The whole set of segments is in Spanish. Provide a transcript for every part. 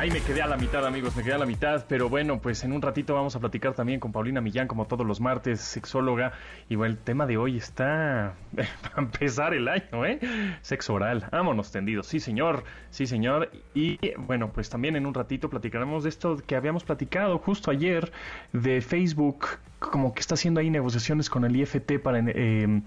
Ahí me quedé a la mitad, amigos, me quedé a la mitad, pero bueno, pues en un ratito vamos a platicar también con Paulina Millán, como todos los martes, sexóloga. Y bueno, el tema de hoy está para empezar el año, ¿eh? Sexo oral. Vámonos tendidos, sí señor, sí señor. Y bueno, pues también en un ratito platicaremos de esto que habíamos platicado justo ayer de Facebook, como que está haciendo ahí negociaciones con el IFT para eh,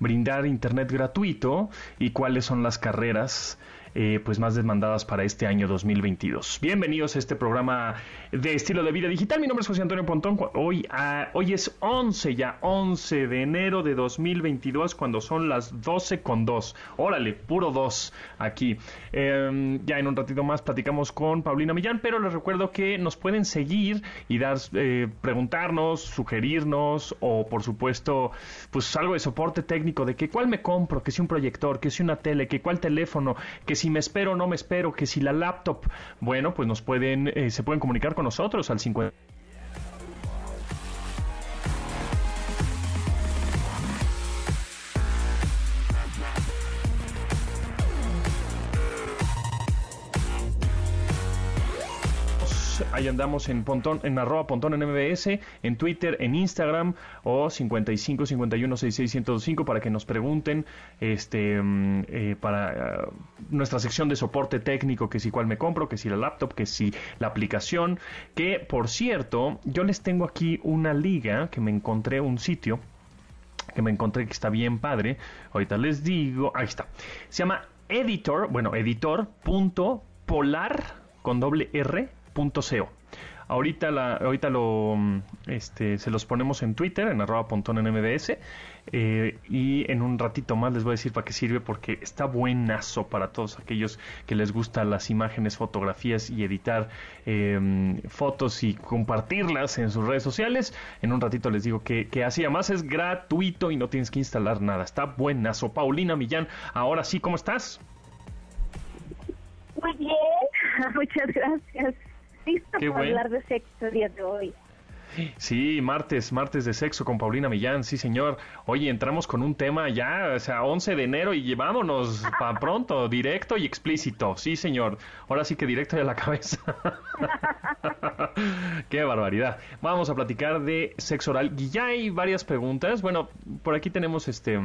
brindar internet gratuito y cuáles son las carreras eh, pues más demandadas para este año 2022. Bienvenidos a este programa de estilo de vida digital. Mi nombre es José Antonio Pontón. Hoy, ah, hoy es 11 ya, 11 de enero de 2022 cuando son las 12 con 2. Órale, puro 2 aquí. Em, ya en un ratito más platicamos con Paulina Millán, pero les recuerdo que nos pueden seguir y dar, eh, preguntarnos, sugerirnos o por supuesto pues algo de soporte técnico de que cuál me compro, que si un proyector, que si una tele, que cuál teléfono, que si si me espero no me espero, que si la laptop, bueno, pues nos pueden, eh, se pueden comunicar con nosotros al 50 Ahí andamos en Pontón, en arroba en MBS, en Twitter, en Instagram o 55 51 66 para que nos pregunten este mm, eh, para uh, nuestra sección de soporte técnico, que si cuál me compro, que si la laptop, que si la aplicación, que por cierto, yo les tengo aquí una liga que me encontré un sitio que me encontré que está bien padre. Ahorita les digo, ahí está. Se llama editor, bueno, editor.polar con doble R .co. Ahorita, la, ahorita lo, este, se los ponemos en Twitter, en arroba pontón en MBS, eh, y en un ratito más les voy a decir para qué sirve, porque está buenazo para todos aquellos que les gustan las imágenes, fotografías y editar em, fotos y compartirlas en sus redes sociales. En un ratito les digo que, que así, además es gratuito y no tienes que instalar nada. Está buenazo. Paulina Millán, ahora sí, ¿cómo estás? Muy bien, muchas gracias listo para hablar de sexo el día de hoy. Sí, martes, martes de sexo con Paulina Millán, sí señor. Oye, entramos con un tema ya, o sea, 11 de enero y llevámonos para pronto, directo y explícito, sí señor. Ahora sí que directo de la cabeza. Qué barbaridad. Vamos a platicar de sexo oral y ya hay varias preguntas. Bueno, por aquí tenemos este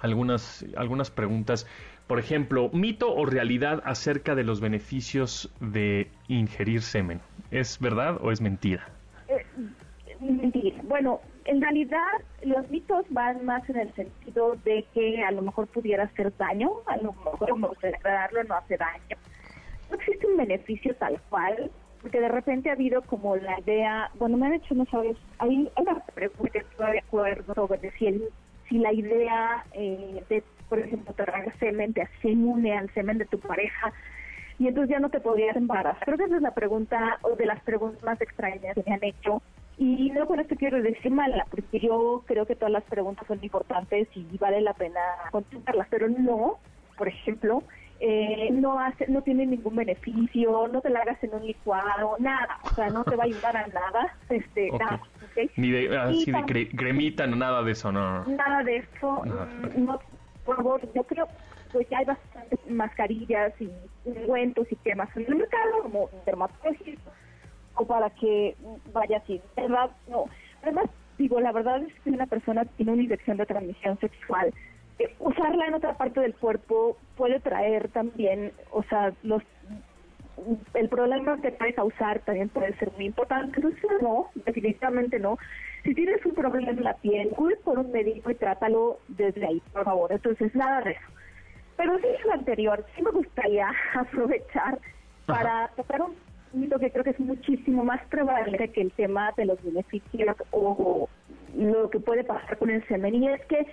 algunas algunas preguntas por ejemplo, mito o realidad acerca de los beneficios de ingerir semen. ¿Es verdad o es mentira? Eh, mentira. Bueno, en realidad los mitos van más en el sentido de que a lo mejor pudiera hacer daño, a lo mejor me gustaría aclararlo, no hace daño. No existe un beneficio tal cual, porque de repente ha habido como la idea, bueno, me han hecho, no sabes, hay una pregunta estoy de acuerdo sobre si, si la idea eh, de por ejemplo, te tragas semen, te une al semen de tu pareja y entonces ya no te podías embarazar. Creo que esa es la pregunta o de las preguntas más extrañas que me han hecho. Y no con esto quiero decir mala, porque yo creo que todas las preguntas son importantes y vale la pena contestarlas, pero no, por ejemplo, eh, no hace, no tiene ningún beneficio, no te la hagas en un licuado, nada, o sea, no te va a ayudar a nada, este, nada, Ni de, así de cremita, nada de eso, no. Nada de eso, no favor, yo creo pues ya hay bastantes mascarillas y ungüentos y temas en el mercado como dermatológicos o para que vaya así. ¿verdad? No. Además, digo, la verdad es que una persona tiene una infección de transmisión sexual. Eh, usarla en otra parte del cuerpo puede traer también, o sea, los el problema que puede causar también puede ser muy importante. Entonces, no, definitivamente no. Si tienes un problema en la piel, acude por un médico y trátalo desde ahí, por favor. Entonces, nada de eso. Pero sí, lo anterior, sí me gustaría aprovechar para tocar un mito que creo que es muchísimo más probable que el tema de los beneficios o lo que puede pasar con el semen. Y es que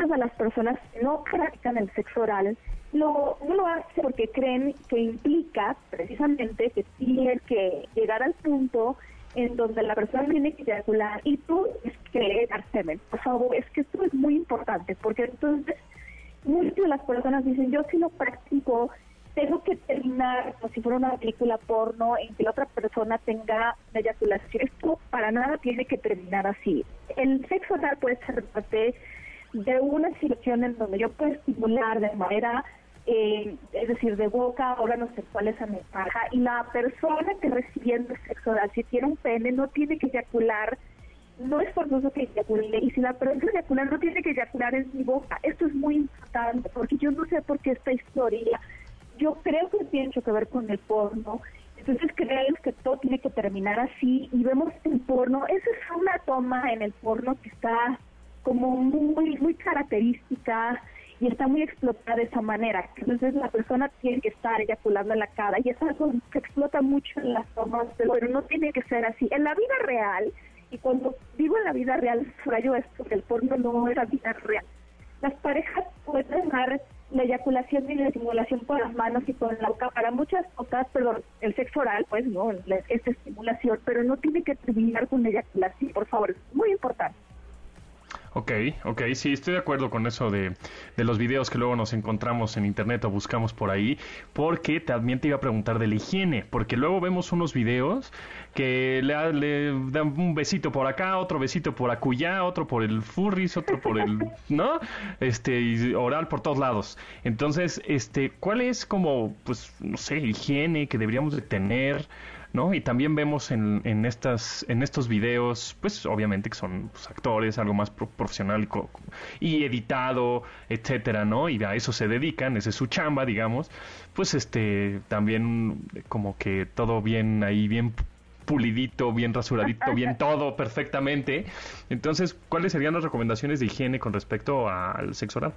muchas de las personas no practican el sexo oral lo, no lo hacen porque creen que implica precisamente que tienes que llegar al punto en donde la persona tiene que eyacular y tú es que dar semen. Por favor, es que esto es muy importante porque entonces muchas de las personas dicen yo sí lo practico tengo que terminar como si fuera una película porno en que la otra persona tenga una eyaculación. Esto para nada tiene que terminar así. El sexo oral puede ser parte de una situación en donde yo puedo estimular de manera, eh, es decir, de boca, órganos sexuales a mi pareja, y la persona que recibiendo sexo si tiene un pene, no tiene que eyacular no es forzoso que eyacule y si la persona eyacula no tiene que eyacular en mi boca. Esto es muy importante porque yo no sé por qué esta historia yo creo que tiene mucho que ver con el porno. Entonces creemos que todo tiene que terminar así y vemos el porno. Esa es una toma en el porno que está como muy, muy característica y está muy explotada de esa manera. Entonces la persona tiene que estar eyaculando en la cara y es algo que explota mucho en las tomas, pero no tiene que ser así. En la vida real, y cuando digo en la vida real, subrayo esto, que el porno no era vida real. Las parejas pueden dar la eyaculación y la estimulación con las manos y con la boca para muchas cosas, perdón, el sexo oral, pues no, esta estimulación, pero no tiene que terminar con la eyaculación, por favor, es muy importante. Ok, ok, sí, estoy de acuerdo con eso de, de, los videos que luego nos encontramos en internet o buscamos por ahí, porque también te iba a preguntar de la higiene, porque luego vemos unos videos que le, le dan un besito por acá, otro besito por acullá, otro por el furris, otro por el, ¿no? Este, y oral por todos lados. Entonces, este, ¿cuál es como, pues, no sé, higiene que deberíamos de tener? ¿No? Y también vemos en, en, estas, en estos videos, pues obviamente que son pues, actores, algo más profesional y, editado, etcétera, ¿no? Y a eso se dedican, esa es su chamba, digamos. Pues este, también como que todo bien ahí, bien pulidito, bien rasuradito, bien todo perfectamente. Entonces, ¿cuáles serían las recomendaciones de higiene con respecto al sexo oral?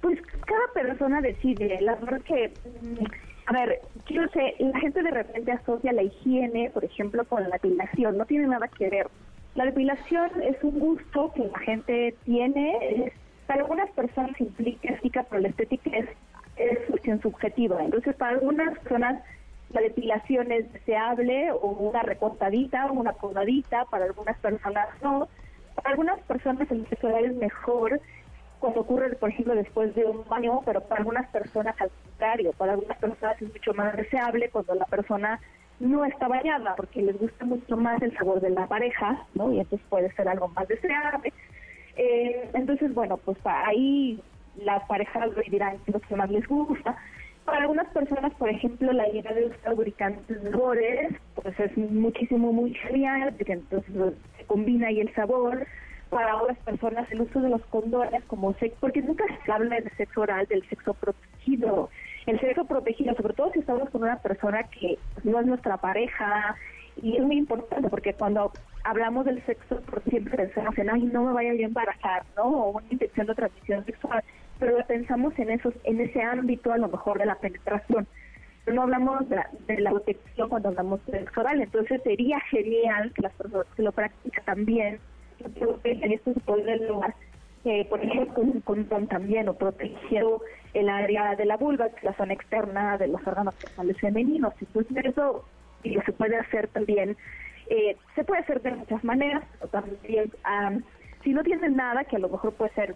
Pues cada persona decide. La verdad que mm, a ver, quiero sé, la gente de repente asocia la higiene, por ejemplo, con la depilación. No tiene nada que ver. La depilación es un gusto que la gente tiene. para algunas personas implica estética, pero la estética es, es subjetiva. Entonces, para algunas personas la depilación es deseable o una recortadita o una podadita, para algunas personas no. Para algunas personas el sexo es mejor cuando ocurre, por ejemplo, después de un baño, pero para algunas personas al contrario, para algunas personas es mucho más deseable cuando la persona no está bañada, porque les gusta mucho más el sabor de la pareja, ¿no? Y entonces puede ser algo más deseable. Eh, entonces, bueno, pues ahí las parejas dirán lo que más les gusta. Para algunas personas, por ejemplo, la idea de usar lubricantes mejores, pues es muchísimo, muy genial, porque entonces se combina ahí el sabor para otras personas el uso de los condones como sexo, porque nunca se habla del sexo oral, del sexo protegido. El sexo protegido, sobre todo si estamos con una persona que no es nuestra pareja, y es muy importante porque cuando hablamos del sexo, siempre pensamos en, ay, no me vaya a embarazar, ¿no? O una infección de transmisión sexual, pero pensamos en, esos, en ese ámbito a lo mejor de la penetración. Pero no hablamos de la, de la protección cuando hablamos del sexo oral, entonces sería genial que las personas que lo practican también y esto se puede eh, por ejemplo, con un condón también, o protegiendo el área de la vulva, que es la zona externa de los órganos sexuales femeninos. Entonces, eso y lo se puede hacer también, eh, se puede hacer de muchas maneras, o también, si no tienen nada, que a lo mejor puede ser,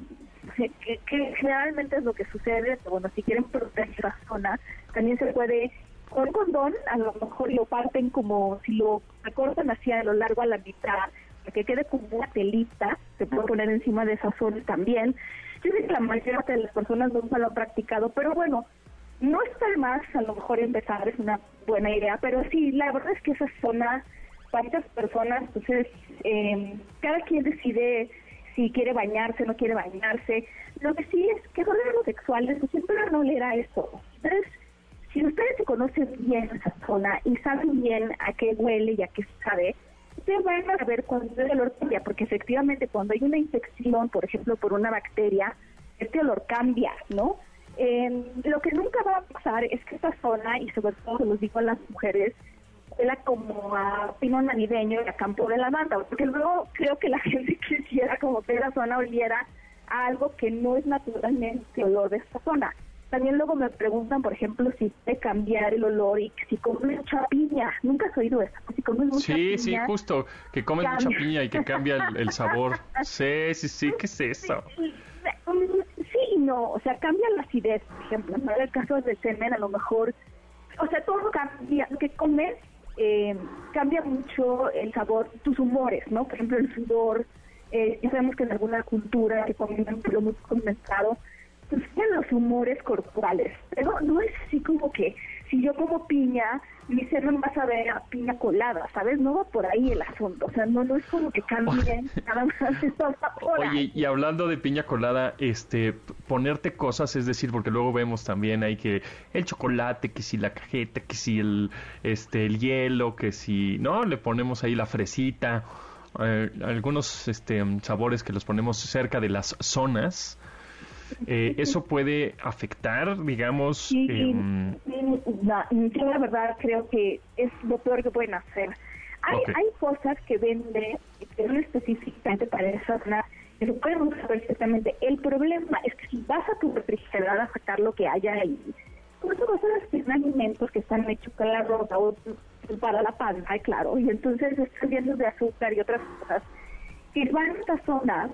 que, generalmente es lo que sucede, bueno, si quieren proteger la zona, también se puede con condón, a lo mejor lo parten como si lo recortan hacia lo largo a la mitad, que quede como una telita, se puede poner encima de esa zona también. Yo sé que la mayoría de las personas nunca lo han practicado, pero bueno, no está más a lo mejor empezar, es una buena idea, pero sí, la verdad es que esa zona, para muchas personas, entonces, eh, cada quien decide si quiere bañarse, no quiere bañarse. Lo que sí es que los sexuales pues, siempre no le da eso. Entonces, si ustedes se conocen bien esa zona y saben bien a qué huele y a qué sabe, ustedes van a ver cuando el olor cambia, porque efectivamente cuando hay una infección, por ejemplo, por una bacteria, este olor cambia, ¿no? Eh, lo que nunca va a pasar es que esta zona, y sobre todo se los digo a las mujeres, huela como a pino navideño y a campo de lavanda, porque luego creo que la gente quisiera como que la zona oliera a algo que no es naturalmente olor de esta zona. También luego me preguntan, por ejemplo, si puede cambiar el olor y si comes mucha piña. Nunca has oído eso. Si comes mucha sí, piña, sí, justo. Que comes mucha piña y que cambia el, sabor. Sí, sí, sí. ¿Qué es eso? Sí, no, o sea, cambia la acidez, por ejemplo, en el caso del semen a lo mejor, o sea, todo cambia, lo que comes eh, cambia mucho el sabor, tus humores, ¿no? Por ejemplo, el sudor, eh, ya sabemos que en alguna cultura que comen lo muy condensado, pues los humores corporales, pero no es así como que si yo como piña, mi semen va a saber a piña colada, ¿sabes? No va por ahí el asunto, o sea, no, no es como que cambie nada más Oye, y hablando de piña colada, este, ponerte cosas, es decir, porque luego vemos también ahí que el chocolate, que si la cajeta, que si el, este, el hielo, que si, ¿no? Le ponemos ahí la fresita, eh, algunos este, sabores que los ponemos cerca de las zonas. Eh, ¿Eso puede afectar, digamos? Sí, em, yo la verdad creo que es lo peor que pueden hacer. Hay, hay cosas que venden que específicamente para esa zona que se pueden usar perfectamente. El problema es que si vas a tu refrigerador a sacar lo que haya ahí, pues son cosas que son alimentos que están hechos con la ropa o para la panza, claro, y entonces están llenos de azúcar y otras cosas. Si van a estas zonas,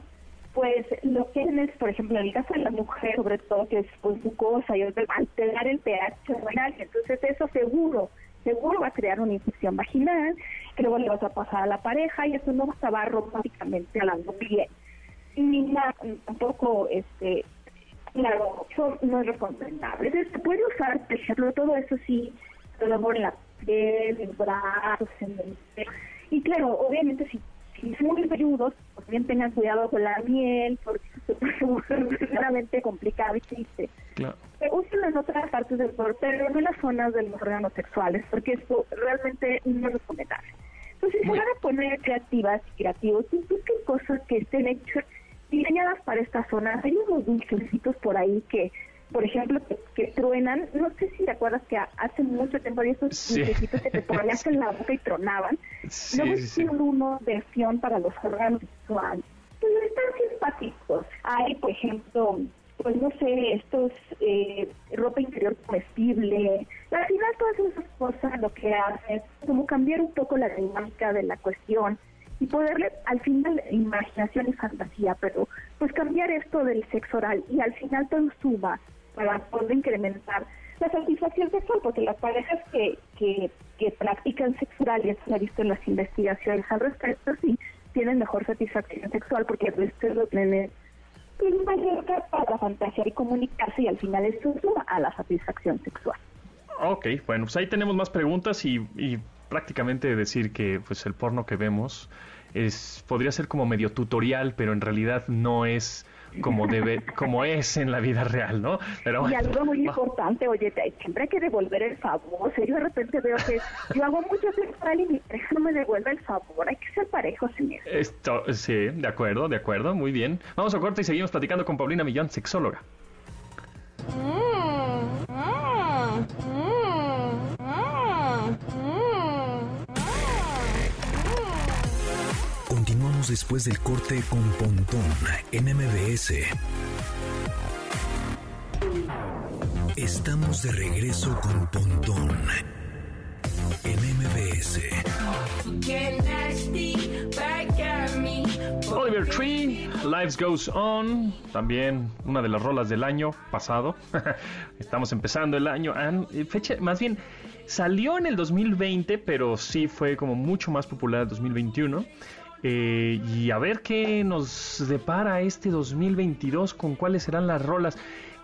pues lo que es, por ejemplo, en el caso de la mujer, sobre todo, que es pues, cosa y alterar el pH hormonal, entonces eso seguro, seguro va a crear una infección vaginal, que luego le vas a pasar a la pareja y eso no va a estar románticamente hablando bien. Ni tampoco, este, claro, eso no es recomendable. Se puede usar, por ejemplo, todo eso sí, amor en la piel, en brazos, en el... Y claro, obviamente si y son muy velludos, pues bien tengan cuidado con la miel, porque se puede verdaderamente complicado y triste. Claro. en otras partes del cuerpo, pero no en las zonas de los órganos sexuales, porque esto realmente no es recomendable. Entonces, si van a poner creativas y creativos, busquen cosas que estén hechas, diseñadas para estas zonas. Hay unos dulcecitos por ahí que por ejemplo, que, truenan. No sé si te acuerdas que hace mucho tiempo había esos sí. que te ponías en la boca y tronaban. Luego sí, una versión para los órganos sexuales. Pues están simpáticos. Hay, por ejemplo, pues no sé, estos eh, ropa interior comestible. Al final todas esas cosas lo que hacen es como cambiar un poco la dinámica de la cuestión y poderle al final imaginación y fantasía, pero pues cambiar esto del sexo oral y al final todo suma para poder incrementar la satisfacción sexual, porque las parejas que, que, practican sexo oral, y eso se ha visto en las investigaciones al respecto, sí tienen mejor satisfacción sexual, porque el lo tienen tienen mayor para fantasear y comunicarse, y al final eso suma a la satisfacción sexual. Ok, bueno, pues ahí tenemos más preguntas y, y prácticamente decir que pues el porno que vemos es podría ser como medio tutorial, pero en realidad no es como debe, como es en la vida real, ¿no? Pero, y algo muy importante, oye, siempre hay que devolver el favor. O yo de repente veo que yo hago mucho sexual y mi pareja no me devuelve el favor. Hay que ser parejos en eso. Esto, sí, de acuerdo, de acuerdo, muy bien. Vamos a corte y seguimos platicando con Paulina Millán, sexóloga. Mm, después del corte con Pontón en MBS. Estamos de regreso con Pontón en MBS. Oliver Tree, Lives Goes On, también una de las rolas del año pasado. Estamos empezando el año, eh, fecha, más bien salió en el 2020, pero sí fue como mucho más popular el 2021. Eh, y a ver qué nos depara este 2022 con cuáles serán las rolas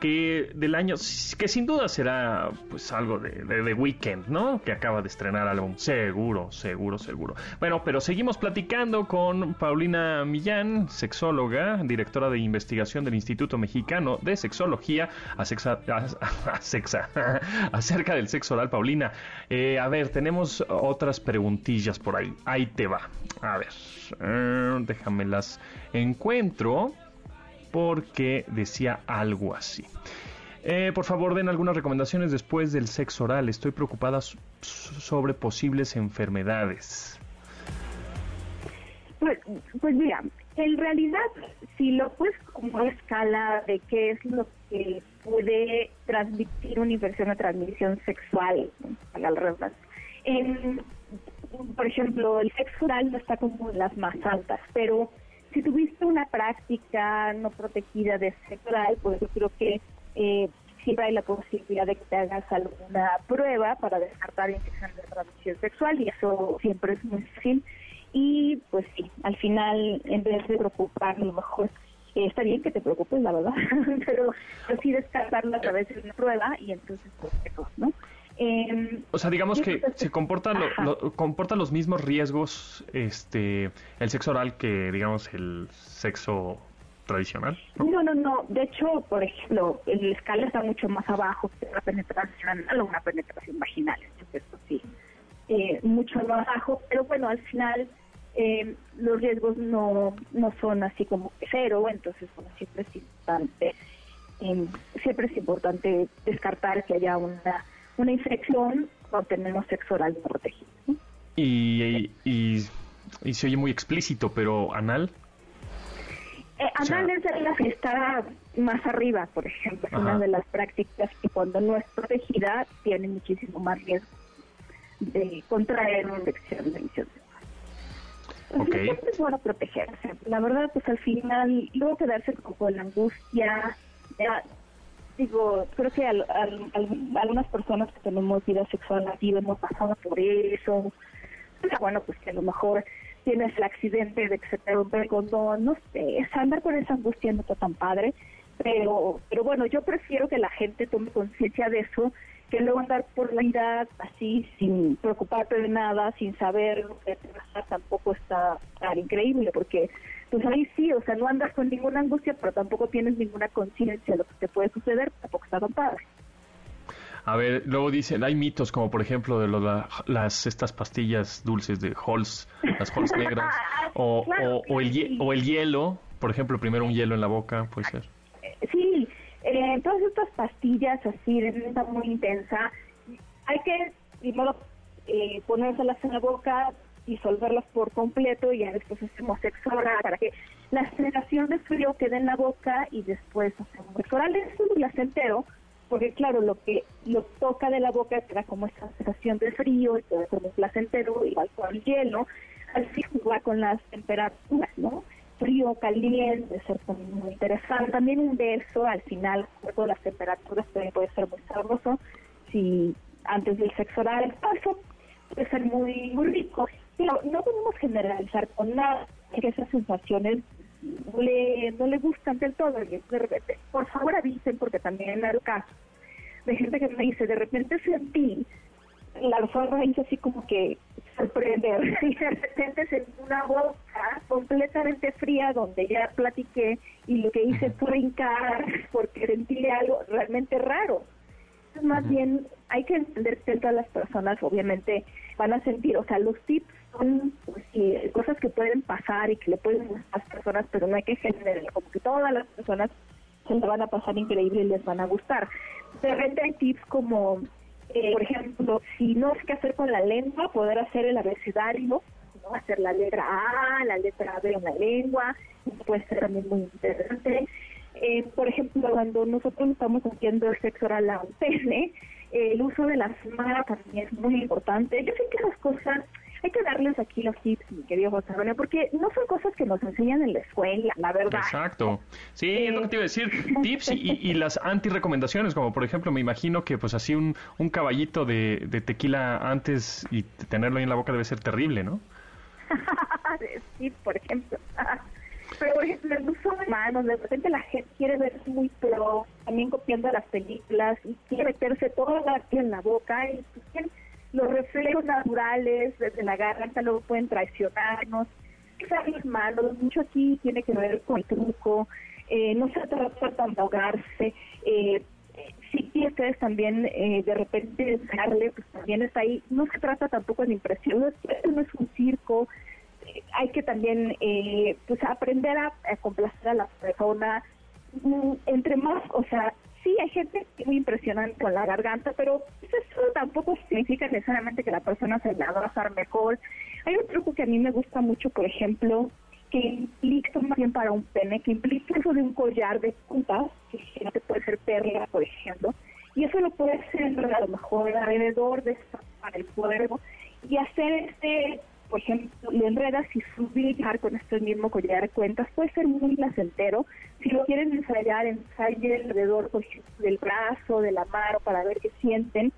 que del año que sin duda será pues algo de, de, Weekend, ¿no? Que acaba de estrenar álbum, seguro, seguro, seguro. Bueno, pero seguimos platicando con Paulina Millán, sexóloga, directora de investigación del Instituto Mexicano de Sexología, a sexa, acerca del sexo oral. Paulina, eh, a ver, tenemos otras preguntillas por ahí. Ahí te va. A ver, eh, déjame las encuentro porque decía algo así. Eh, por favor, den algunas recomendaciones después del sexo oral. Estoy preocupada sobre posibles enfermedades. Pues, pues, mira, en realidad, si lo puedes como escala de qué es lo que puede transmitir una infección o transmisión sexual, al por ejemplo, el sexo oral no está como en las más altas, pero si tuviste una práctica no protegida de sexo oral, pues yo creo que eh, siempre hay la posibilidad de que te hagas alguna prueba para descartar infección de transmisión sexual y eso siempre es muy fácil. Y pues sí, al final, en vez de preocupar, a lo mejor eh, está bien que te preocupes, la verdad, pero, sí descartarlo a través de una prueba y entonces pues eso, ¿no? Eh, o sea, digamos que se comporta, lo, comporta los mismos riesgos este el sexo oral que, digamos, el sexo tradicional. ¿no? no, no, De hecho, por ejemplo, el escala está mucho más abajo que una penetración anal o una penetración vaginal. Entonces, eso sí, eh, mucho más bajo. Pero bueno, al final eh, los riesgos no, no son así como cero. Entonces, bueno, siempre es importante, eh, siempre es importante descartar que haya una una infección cuando tenemos sexo oral protegido. Y, y, y, se oye muy explícito, pero anal. Eh, anal es de la que está más arriba, por ejemplo, es una de las prácticas que cuando no es protegida tiene muchísimo más riesgo de contraer una infección de okay. es bueno protegerse. La verdad, pues al final, luego quedarse con la angustia, ya, digo, creo que algunas personas que tenemos vida sexual activa hemos pasado por eso. bueno, pues que a lo mejor tienes el accidente de que se te rompe el condón, no sé, andar con esa angustia no está tan padre, pero, pero bueno, yo prefiero que la gente tome conciencia de eso, que luego andar por la vida así, sin preocuparte de nada, sin saber lo que te pasa, tampoco está tan increíble, porque pues ahí sí, o sea, no andas con ninguna angustia, pero tampoco tienes ninguna conciencia de lo que te puede suceder, tampoco está tan padre. A ver, luego dicen, hay mitos como por ejemplo de las estas pastillas dulces de Halls, las Halls negras, o, o, el, o el hielo, por ejemplo, primero un hielo en la boca, puede ser. Sí, eh, todas estas pastillas así de venta muy intensa, hay que primero eh, ponérselas en la boca, disolverlas por completo y ya después hacemos sexo oral para que la sensación de frío quede en la boca y después hacemos sexo oral. Es un placentero porque claro, lo que lo toca de la boca queda como esa sensación de frío y todo como placentero, igual con el hielo, así jugar con las temperaturas, ¿no? Frío, caliente, ser muy interesante. También un beso al final, con las temperaturas también puede ser muy sabroso. Si antes del sexo oral, eso puede ser muy, muy rico no, no podemos generalizar con nada que esas sensaciones no le, no le gustan del todo. de repente, por favor avisen, porque también hay caso de gente que me dice, de repente sentí la raíz así como que sorprender y de repente sentí una boca completamente fría donde ya platiqué y lo que hice fue hincar porque sentí algo realmente raro. Entonces, más bien hay que entender que todas las personas obviamente van a sentir, o sea, los tips son pues, cosas que pueden pasar y que le pueden a las personas, pero no hay que generar como que todas las personas se le van a pasar increíble y les van a gustar. De repente hay tips como, eh, por ejemplo, si no sé qué hacer con la lengua, poder hacer el abecedario, hacer la letra A, la letra B en la lengua, puede ser también muy interesante. Eh, por ejemplo, cuando nosotros estamos haciendo el sexo oral a un pene, el uso de la semana también es muy importante. Yo sé que esas cosas hay que darles aquí los tips, mi querido José Antonio, porque no son cosas que nos enseñan en la escuela, la verdad. Exacto. Sí, es lo que te iba a decir. Tips y, las anti-recomendaciones, como por ejemplo, me imagino que pues así un, un caballito de, de tequila antes y tenerlo ahí en la boca debe ser terrible, ¿no? sí, por ejemplo. Pero, por ejemplo, el uso de manos, de repente la gente quiere verse muy pro, también copiando las películas, y quiere meterse toda la en la boca, y pues, los reflejos naturales desde la garganta luego pueden traicionarnos. Usar las manos, mucho aquí tiene que ver con el truco, eh, no se trata de ahogarse. Eh, si ustedes también eh, de repente darle, pues también está ahí. No se trata tampoco de impresión, esto no es un circo. Eh, hay que también eh, pues aprender a, complacer a la persona. Mm, entre más, o sea, sí hay gente muy impresionante con la garganta, pero eso tampoco significa necesariamente que la persona se la va a hacer mejor. Hay un truco que a mí me gusta mucho, por ejemplo, que implica más para un pene, que implica eso de un collar de puntas, que puede ser perla, por ejemplo, y eso lo puede hacer a lo mejor alrededor de para el cuerpo y hacer este por ejemplo, le enredas y subir con este mismo collar de cuentas puede ser muy placentero. Si lo quieren ensayar, ensayen alrededor, por ejemplo, del brazo, de la mano, para ver qué sienten.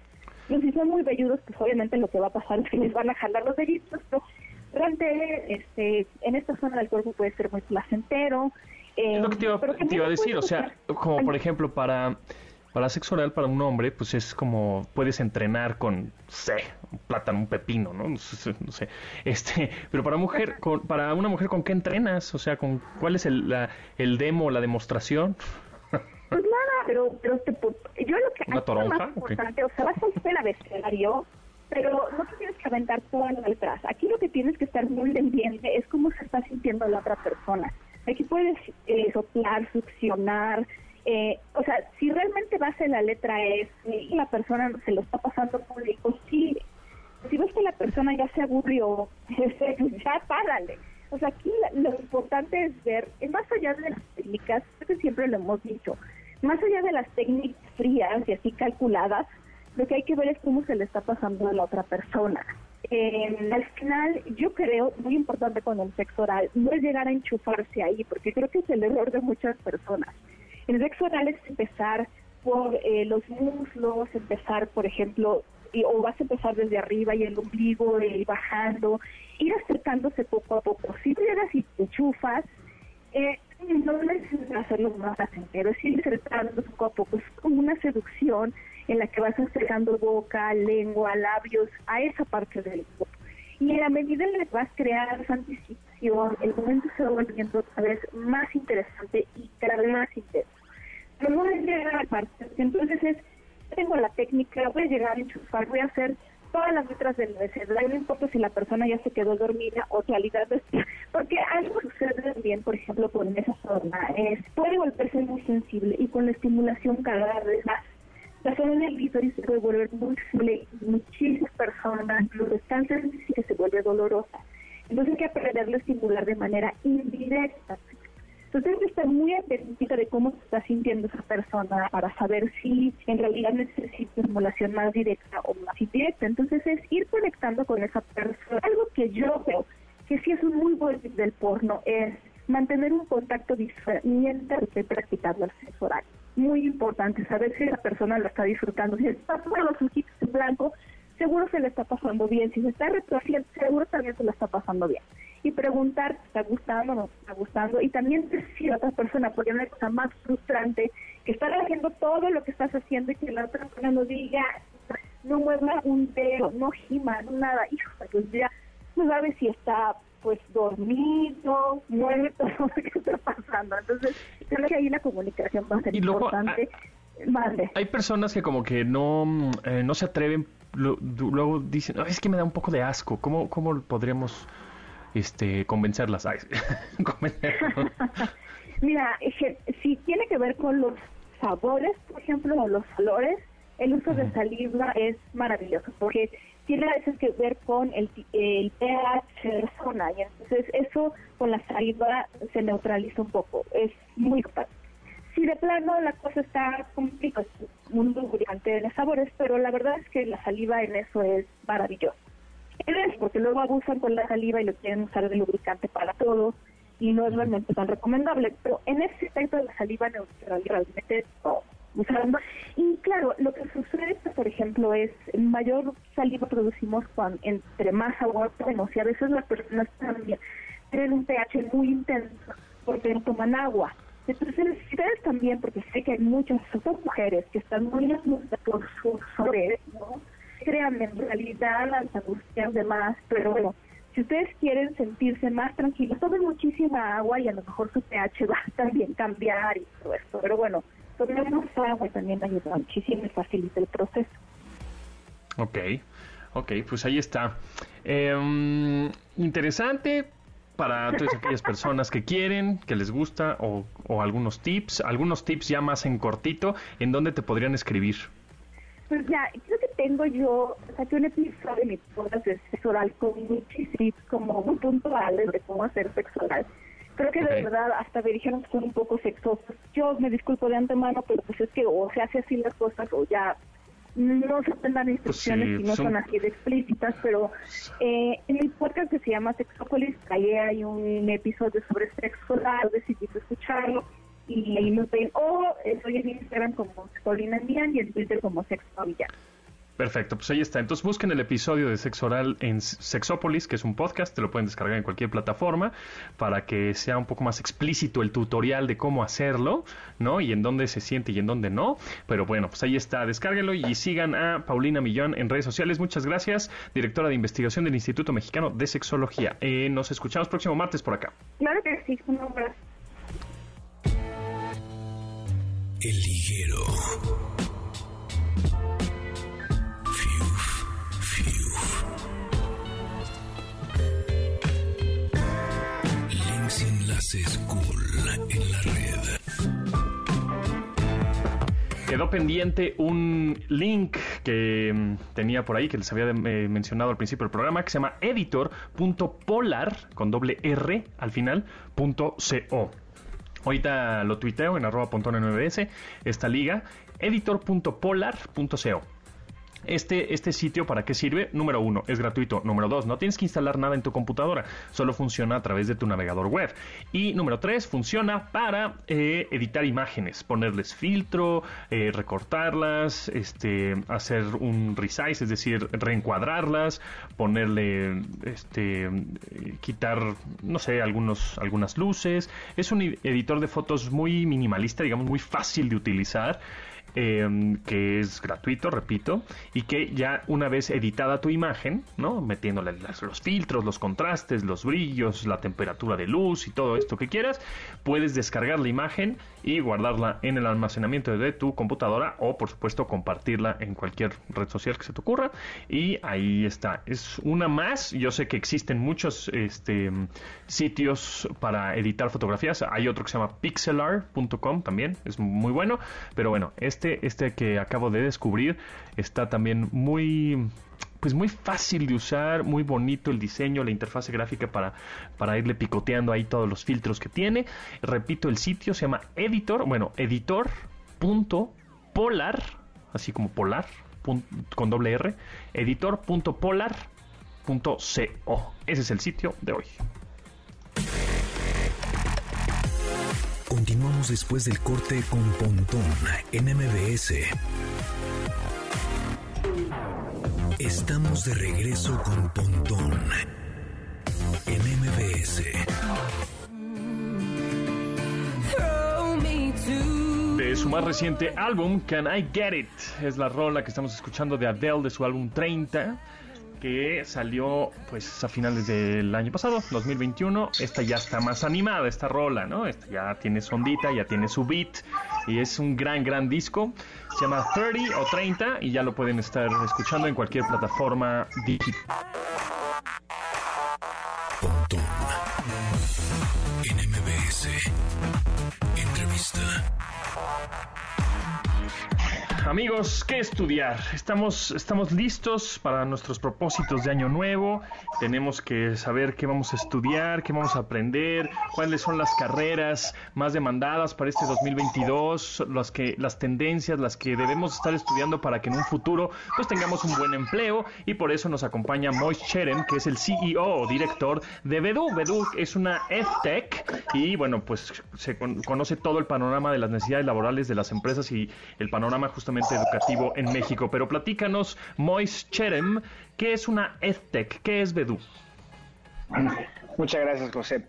Y si son muy velludos, pues obviamente lo que va a pasar es que les van a jalar los vellitos, pero durante, este, en esta zona del cuerpo puede ser muy placentero. es lo que te iba, pero te iba a decir, o sea, como por ejemplo para para sexo oral para un hombre, pues es como puedes entrenar con, sé, un plátano, un pepino, ¿no? No sé, Este, pero para mujer, con, para una mujer, ¿con qué entrenas? O sea, ¿con cuál es el, la, el demo, la demostración? Pues nada, pero, pero te, yo lo que ¿Una toronja? Más importante, o sea, vas a hacer el abecedario, pero no te tienes que aventar todo lo detrás. Aquí lo que tienes que estar muy pendiente es cómo se está sintiendo la otra persona. Aquí puedes eh, soplar, succionar, eh, o sea, si realmente vas en la letra S y la persona se lo está pasando por el sí. Si ves que la persona ya se aburrió, ya párale. O sea, aquí lo importante es ver, más allá de las técnicas, creo que siempre lo hemos dicho, más allá de las técnicas frías y así calculadas, lo que hay que ver es cómo se le está pasando a la otra persona. Al final, yo creo, muy importante con el sexo oral, no es llegar a enchufarse ahí, porque creo que es el error de muchas personas. El sexo oral es empezar por eh, los muslos, empezar, por ejemplo, o vas a empezar desde arriba y el ombligo, y bajando, ir acercándose poco a poco. Si llegas y te enchufas, eh, no necesitas hacerlo más pero es ir acercándose poco a poco. Es como una seducción en la que vas acercando boca, lengua, labios a esa parte del cuerpo. Y en la medida en la que vas crear esa anticipación, el momento se va volviendo otra vez más interesante y cada vez más intenso. Pero no es llegar a parte, entonces es, la técnica, voy a llegar a enchufar, voy a hacer todas las letras del abecedario, no importa si la persona ya se quedó dormida o realidad porque algo sucede bien, por ejemplo, con esa zona, es, puede volverse muy sensible y con la estimulación cada vez más la zona del clítoris se puede volver muy sensible y muchísimas personas lo están que se vuelve dolorosa. Entonces hay que aprender a estimular de manera indirecta. Entonces estar muy atento de cómo se está sintiendo esa persona para saber si en realidad necesita estimulación más directa o más indirecta. Entonces es ir conectando con esa persona. Algo que yo veo que sí es muy buen del porno es mantener un contacto visual mientras estoy practicando el sexo oral muy importante saber si la persona lo está disfrutando. Si está con los ojitos en blanco, seguro se le está pasando bien. Si se está retorciendo, seguro también se le está pasando bien. Y preguntar si está gustando o no está gustando. Y también decir a otra persona, porque es una cosa más frustrante, que estar haciendo todo lo que estás haciendo y que la otra persona no diga, no mueva un dedo, no gima, no nada. Hijo, pues ya no sabe si está pues dormido, muerto, no sé qué está pasando. Entonces, creo que ahí la comunicación va a ser importante. Ah, hay personas que como que no, eh, no se atreven, luego dicen, es que me da un poco de asco. ¿Cómo, cómo podríamos este, convencerlas? Mira, si tiene que ver con los sabores, por ejemplo, o los olores, el uso de saliva es maravilloso, porque tiene a veces que ver con el, el pH de la zona y entonces eso con la saliva se neutraliza un poco, es muy fácil. Si de plano la cosa está complicada, es un lubricante de sabores, pero la verdad es que la saliva en eso es maravillosa. Es porque luego abusan con la saliva y lo quieren usar de lubricante para todo y no es realmente tan recomendable, pero en ese aspecto de la saliva neutraliza realmente todo. Y claro, lo que sucede, por ejemplo, es mayor saliva producimos cuando entre más agua tenemos y a veces las personas también tienen un pH muy intenso porque no toman agua. Entonces, ustedes también, porque sé que hay muchas otras mujeres que están muy asustadas por su sobre, ¿no? Créanme, en realidad las angustias de más, pero bueno, si ustedes quieren sentirse más tranquilos, tomen muchísima agua y a lo mejor su pH va a también cambiar y todo esto. Pero bueno, tomemos agua también ayuda muchísimo y facilita el proceso. Ok, ok, pues ahí está. Em, interesante para todas aquellas personas que quieren, que les gusta, o, algunos tips, algunos tips ya más en cortito, ¿en dónde te podrían escribir? Pues ya, creo que tengo yo, saqué un episodio de mi podcast de sexo oral con muchísimos, como muy puntuales de cómo hacer sexo oral. Creo que de verdad hasta me dijeron que son un poco sexosos. Yo me disculpo de antemano, pero pues es que o se hace así las cosas o ya no se dan instrucciones y no son... así de explícitas, pero eh, en mi podcast que se llama Sexópolis, ahí hay un episodio sobre sexo, decidí escucharlo y ahí nos ven, o estoy en Instagram como Paulina Mian y en Twitter como Sexo Perfecto, pues ahí está. Entonces busquen el episodio de Sexo Oral en Sexópolis, que es un podcast, te lo pueden descargar en cualquier plataforma para que sea un poco más explícito el tutorial de cómo hacerlo, ¿no? Y en dónde se siente y en dónde no. Pero bueno, pues ahí está, descárguenlo y sigan a Paulina Millón en redes sociales. Muchas gracias, directora de investigación del Instituto Mexicano de Sexología. Eh, nos escuchamos próximo martes por acá. Claro que sí, un abrazo. El liguero. en la red. Quedó pendiente un link que mm, tenía por ahí, que les había eh, mencionado al principio del programa, que se llama editor.polar, con doble R al final, punto .co. Ahorita lo tuiteo en arroba .nbs, esta liga, editor.polar.co. Este, este sitio, ¿para qué sirve? Número uno, es gratuito. Número dos, no tienes que instalar nada en tu computadora, solo funciona a través de tu navegador web. Y número tres, funciona para eh, editar imágenes, ponerles filtro, eh, recortarlas, este, hacer un resize, es decir, reencuadrarlas, ponerle, este, quitar, no sé, algunos, algunas luces. Es un editor de fotos muy minimalista, digamos, muy fácil de utilizar. Em, que es gratuito, repito, y que ya una vez editada tu imagen, ¿no? Metiéndole los filtros, los contrastes, los brillos, la temperatura de luz y todo esto que quieras, puedes descargar la imagen y guardarla en el almacenamiento de tu computadora o, por supuesto, compartirla en cualquier red social que se te ocurra. Y ahí está. Es una más. Yo sé que existen muchos este, sitios para editar fotografías. Hay otro que se llama pixelar.com también. Es muy bueno. Pero bueno, este este, este, que acabo de descubrir está también muy pues muy fácil de usar, muy bonito el diseño, la interfase gráfica para, para irle picoteando ahí todos los filtros que tiene. Repito, el sitio se llama editor, bueno, editor.polar, así como polar, con doble R, editor.polar.co. Ese es el sitio de hoy. Continuamos después del corte con Pontón en MBS. Estamos de regreso con Pontón en MBS. De su más reciente álbum, Can I Get It? Es la rola que estamos escuchando de Adele de su álbum 30 que salió pues a finales del año pasado, 2021. Esta ya está más animada, esta rola, ¿no? Esta ya tiene sondita, ya tiene su beat y es un gran, gran disco. Se llama 30 o 30 y ya lo pueden estar escuchando en cualquier plataforma digital. Entrevista. Amigos, ¿qué estudiar? Estamos, estamos listos para nuestros propósitos de año nuevo. Tenemos que saber qué vamos a estudiar, qué vamos a aprender, cuáles son las carreras más demandadas para este 2022, las, que, las tendencias, las que debemos estar estudiando para que en un futuro pues tengamos un buen empleo. Y por eso nos acompaña Mois Cherem, que es el CEO o director de Bedu. Bedu es una EdTech y bueno, pues se conoce todo el panorama de las necesidades laborales de las empresas y el panorama justamente educativo en México. Pero platícanos, Mois Cherem, ¿qué es una EdTech? ¿Qué es Bedu? Muchas gracias, José.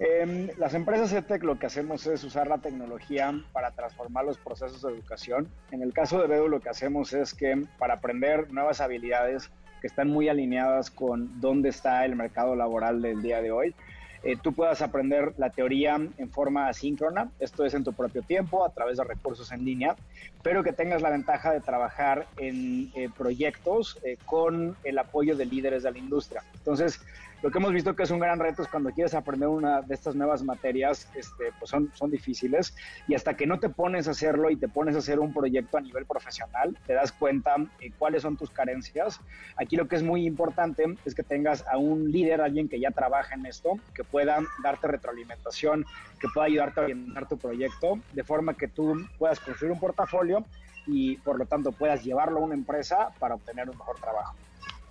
Em, las empresas EdTech lo que hacemos es usar la tecnología para transformar los procesos de educación. En el caso de Bedu lo que hacemos es que para aprender nuevas habilidades que están muy alineadas con dónde está el mercado laboral del día de hoy, eh, tú puedas aprender la teoría en forma asíncrona, esto es en tu propio tiempo, a través de recursos en línea, pero que tengas la ventaja de trabajar en eh, proyectos eh, con el apoyo de líderes de la industria. Entonces, lo que hemos visto que es un gran reto es cuando quieres aprender una de estas nuevas materias, este, pues son, son difíciles y hasta que no te pones a hacerlo y te pones a hacer un proyecto a nivel profesional, te das cuenta eh, cuáles son tus carencias. Aquí lo que es muy importante es que tengas a un líder, alguien que ya trabaja en esto, que pueda darte retroalimentación, que pueda ayudarte a orientar tu proyecto, de forma que tú puedas construir un portafolio y por lo tanto puedas llevarlo a una empresa para obtener un mejor trabajo.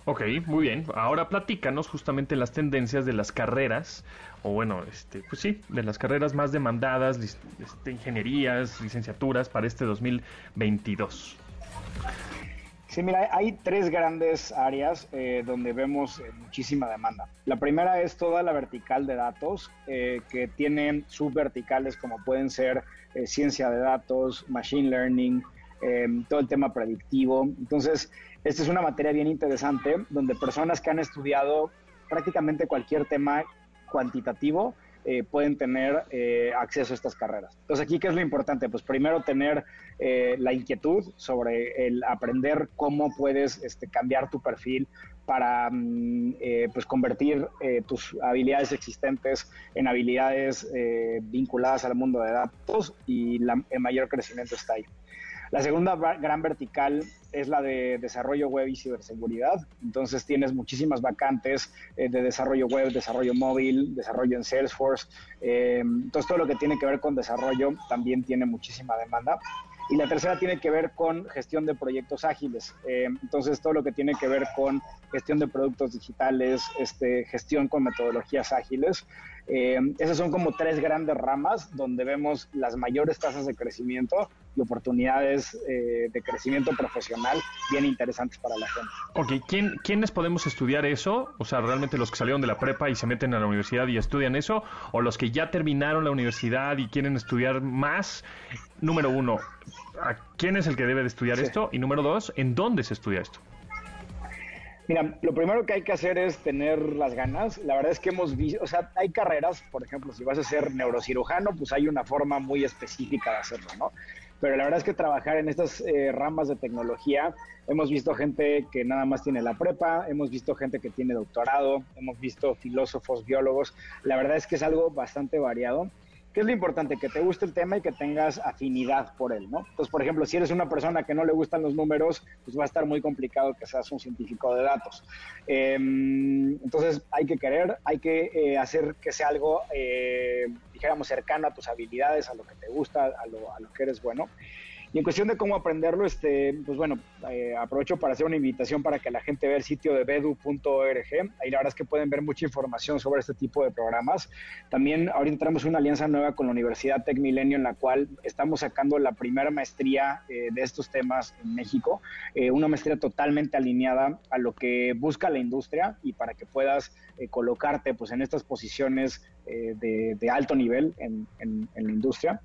Ok, muy bien. Ahora platícanos justamente las tendencias de las carreras, o bueno, este, pues sí, de las carreras más demandadas, este, ingenierías, licenciaturas para este 2022. Sí, mira, hay tres grandes áreas eh, donde vemos eh, muchísima demanda. La primera es toda la vertical de datos, eh, que tienen subverticales como pueden ser ciencia de datos, machine learning, todo el tema predictivo. Entonces, esta es una materia bien interesante donde personas que han estudiado prácticamente cualquier tema cuantitativo eh, pueden tener eh, acceso a estas carreras. Entonces, aquí, ¿qué es lo importante? Pues primero tener eh, la inquietud sobre el aprender cómo puedes este, cambiar tu perfil para mm, pues convertir tus habilidades existentes en habilidades vinculadas al mundo de datos y el mayor crecimiento está ahí. La segunda gran vertical es la de desarrollo web y ciberseguridad. Entonces tienes muchísimas vacantes eh, de desarrollo web, desarrollo móvil, desarrollo en Salesforce. Eh, entonces todo lo que tiene que ver con desarrollo también tiene muchísima demanda. Y la tercera tiene que ver con gestión de proyectos ágiles. Eh, entonces, todo lo que tiene que ver con gestión de productos digitales, este, gestión con metodologías ágiles. Eh, esas son como tres grandes ramas donde vemos las mayores tasas de crecimiento y oportunidades eh, de crecimiento profesional bien interesantes para la gente. Ok, ¿Quién, ¿quiénes podemos estudiar eso? O sea, realmente los que salieron de la prepa y se meten a la universidad y estudian eso, o los que ya terminaron la universidad y quieren estudiar más. Número uno, ¿a quién es el que debe de estudiar esto? Y número dos, ¿en dónde se estudia esto? Mira, lo primero que hay que hacer es tener las ganas. La verdad es que hemos visto, o sea, hay carreras, por ejemplo, si vas a ser neurocirujano, pues hay una forma muy específica de hacerlo, ¿no? Pero la verdad es que trabajar en estas eh, ramas de tecnología, hemos visto gente que nada más tiene la prepa, hemos visto gente que tiene doctorado, hemos visto filósofos, biólogos. La verdad es que es algo bastante variado. ¿Qué es lo importante? Que te guste el tema y que tengas afinidad por él, ¿no? Entonces, por ejemplo, si eres una persona que no le gustan los números, pues va a estar muy complicado que seas un científico de datos. Em, entonces, hay que querer, hay que eh, hacer que sea algo, eh, dijéramos, cercano a tus habilidades, a lo que te gusta, a lo, a lo que eres bueno. Y en cuestión de cómo aprenderlo, este, pues bueno, eh, aprovecho para hacer una invitación para que la gente vea el sitio de bedu.org. Ahí la verdad es que pueden ver mucha información sobre este tipo de programas. También ahorita tenemos una alianza nueva con la Universidad Tech Milenio en la cual estamos sacando la primera maestría eh, de estos temas en México. Eh, una maestría totalmente alineada a lo que busca la industria y para que puedas colocarte pues en estas posiciones de, alto nivel en, en la industria.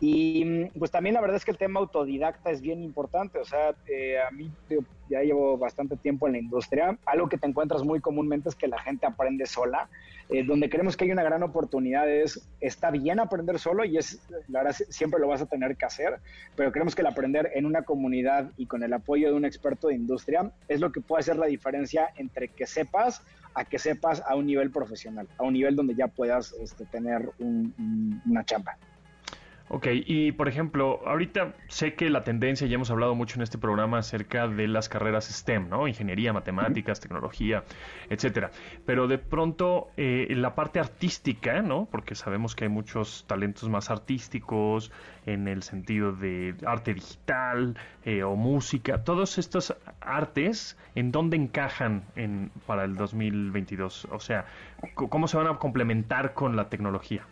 Y mm, pues también la verdad es que el tema autodidacta es bien importante. O sea, eh, a mí ya llevo bastante tiempo en la industria. Algo que te encuentras muy comúnmente es que la gente aprende sola. Eh, donde creemos que hay una gran oportunidad es, está bien aprender solo y es, la verdad, siempre lo vas a tener que hacer, pero creemos que el aprender en una comunidad y con el apoyo de un experto de industria es lo que puede hacer la diferencia entre que sepas a que sepas a un nivel profesional, a un nivel donde ya puedas este, tener una chamba. Ok, y por ejemplo, ahorita sé que la tendencia, ya hemos hablado mucho en este programa acerca de las carreras STEM, ¿no? Ingeniería, matemáticas, tecnología, etcétera. Pero de pronto, eh, la parte artística, ¿no? Porque sabemos que hay muchos talentos más artísticos en el sentido de arte digital eh, o música. Todos estos artes, ¿en dónde encajan en, para el 2022? O sea, ¿cómo se van a complementar con la tecnología?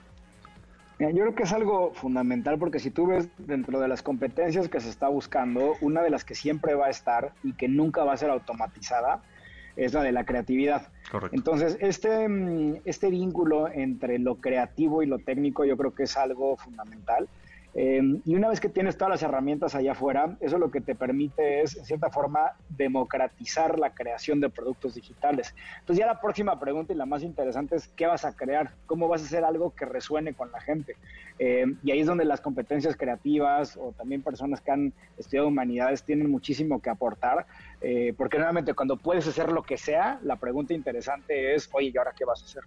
Yo creo que es algo fundamental porque si tú ves dentro de las competencias que se está buscando, una de las que siempre va a estar y que nunca va a ser automatizada es la de la creatividad. Correcto. Entonces, este, mm, este vínculo entre lo creativo y lo técnico yo creo que es algo fundamental. Em, y una vez que tienes todas las herramientas allá afuera, eso lo que te permite es, en cierta forma, democratizar la creación de productos digitales. Entonces ya la próxima pregunta y la más interesante es, ¿qué vas a crear? ¿Cómo vas a hacer algo que resuene con la gente? Em, y ahí es donde las competencias creativas o también personas que han estudiado humanidades tienen muchísimo que aportar, Eh, porque nuevamente cuando puedes hacer lo que sea, la pregunta interesante es, oye, ¿y ahora qué vas a hacer?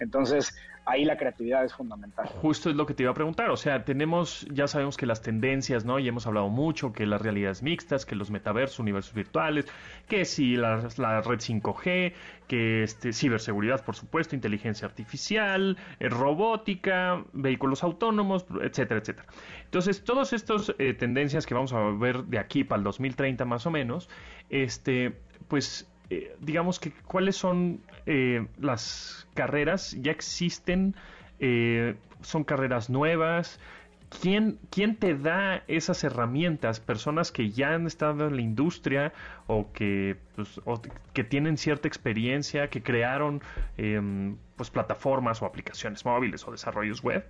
Entonces, ahí la creatividad es fundamental. Justo es lo que te iba a preguntar, o sea, tenemos, ya sabemos que las tendencias, ¿no? Y hemos hablado mucho que las realidades mixtas, que los metaversos, universos virtuales, que si la, red 5G, que este, ciberseguridad, por supuesto, inteligencia artificial, eh, robótica, vehículos autónomos, etcétera, etcétera. Entonces, todas estas eh, tendencias que vamos a ver de aquí para el 2030 más o menos, este, pues eh, digamos que cuáles son las carreras, ya existen, son carreras nuevas. ¿Quién, ¿Quién te da esas herramientas? Personas que ya han estado en la industria o que, pues, que tienen cierta experiencia, que crearon em, pues, plataformas o aplicaciones móviles o desarrollos web.